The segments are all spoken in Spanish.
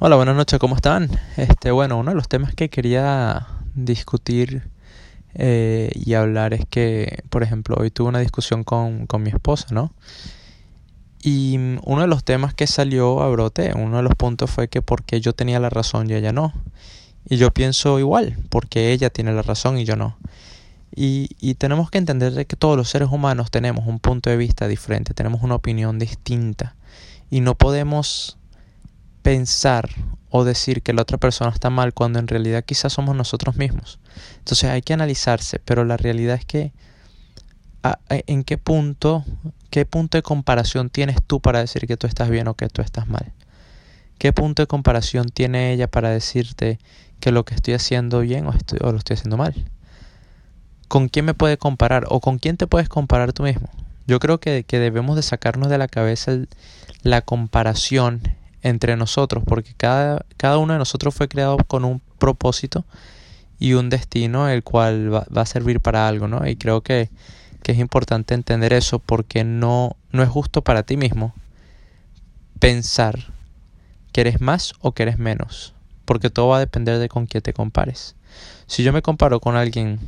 Hola, buenas noches, ¿cómo están? Este, bueno, uno de los temas que quería discutir eh, y hablar es que, por ejemplo, hoy tuve una discusión con, con mi esposa, ¿no? Y uno de los temas que salió a brote, uno de los puntos fue que porque yo tenía la razón y ella no. Y yo pienso igual, porque ella tiene la razón y yo no. Y, y tenemos que entender que todos los seres humanos tenemos un punto de vista diferente, tenemos una opinión distinta. Y no podemos pensar o decir que la otra persona está mal cuando en realidad quizás somos nosotros mismos. Entonces hay que analizarse, pero la realidad es que en qué punto, qué punto de comparación tienes tú para decir que tú estás bien o que tú estás mal. ¿Qué punto de comparación tiene ella para decirte que lo que estoy haciendo bien o, estoy, o lo estoy haciendo mal? ¿Con quién me puede comparar o con quién te puedes comparar tú mismo? Yo creo que, que debemos de sacarnos de la cabeza la comparación entre nosotros, porque cada, cada uno de nosotros fue creado con un propósito y un destino el cual va, va a servir para algo, ¿no? Y creo que, que, es importante entender eso porque no, no es justo para ti mismo pensar que eres más o que eres menos, porque todo va a depender de con quién te compares. Si yo me comparo con alguien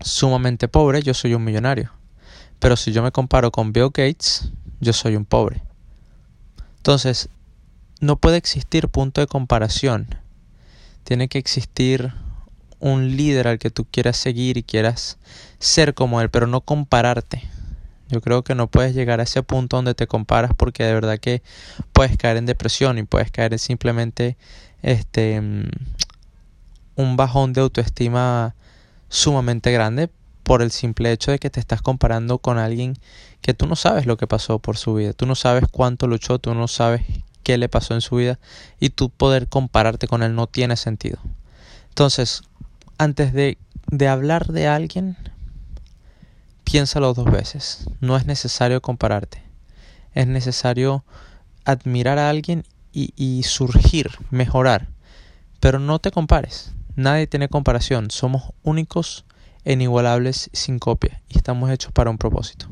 sumamente pobre, yo soy un millonario. Pero si yo me comparo con Bill Gates, yo soy un pobre. Entonces, no puede existir punto de comparación. Tiene que existir un líder al que tú quieras seguir y quieras ser como él, pero no compararte. Yo creo que no puedes llegar a ese punto donde te comparas porque de verdad que puedes caer en depresión y puedes caer en simplemente este un bajón de autoestima sumamente grande por el simple hecho de que te estás comparando con alguien que tú no sabes lo que pasó por su vida, tú no sabes cuánto luchó, tú no sabes qué le pasó en su vida y tú poder compararte con él no tiene sentido. Entonces, antes de, de hablar de alguien, piénsalo dos veces. No es necesario compararte. Es necesario admirar a alguien y, surgir, mejorar. Pero no te compares. Nadie tiene comparación. Somos únicos e inigualables sin copia y estamos hechos para un propósito.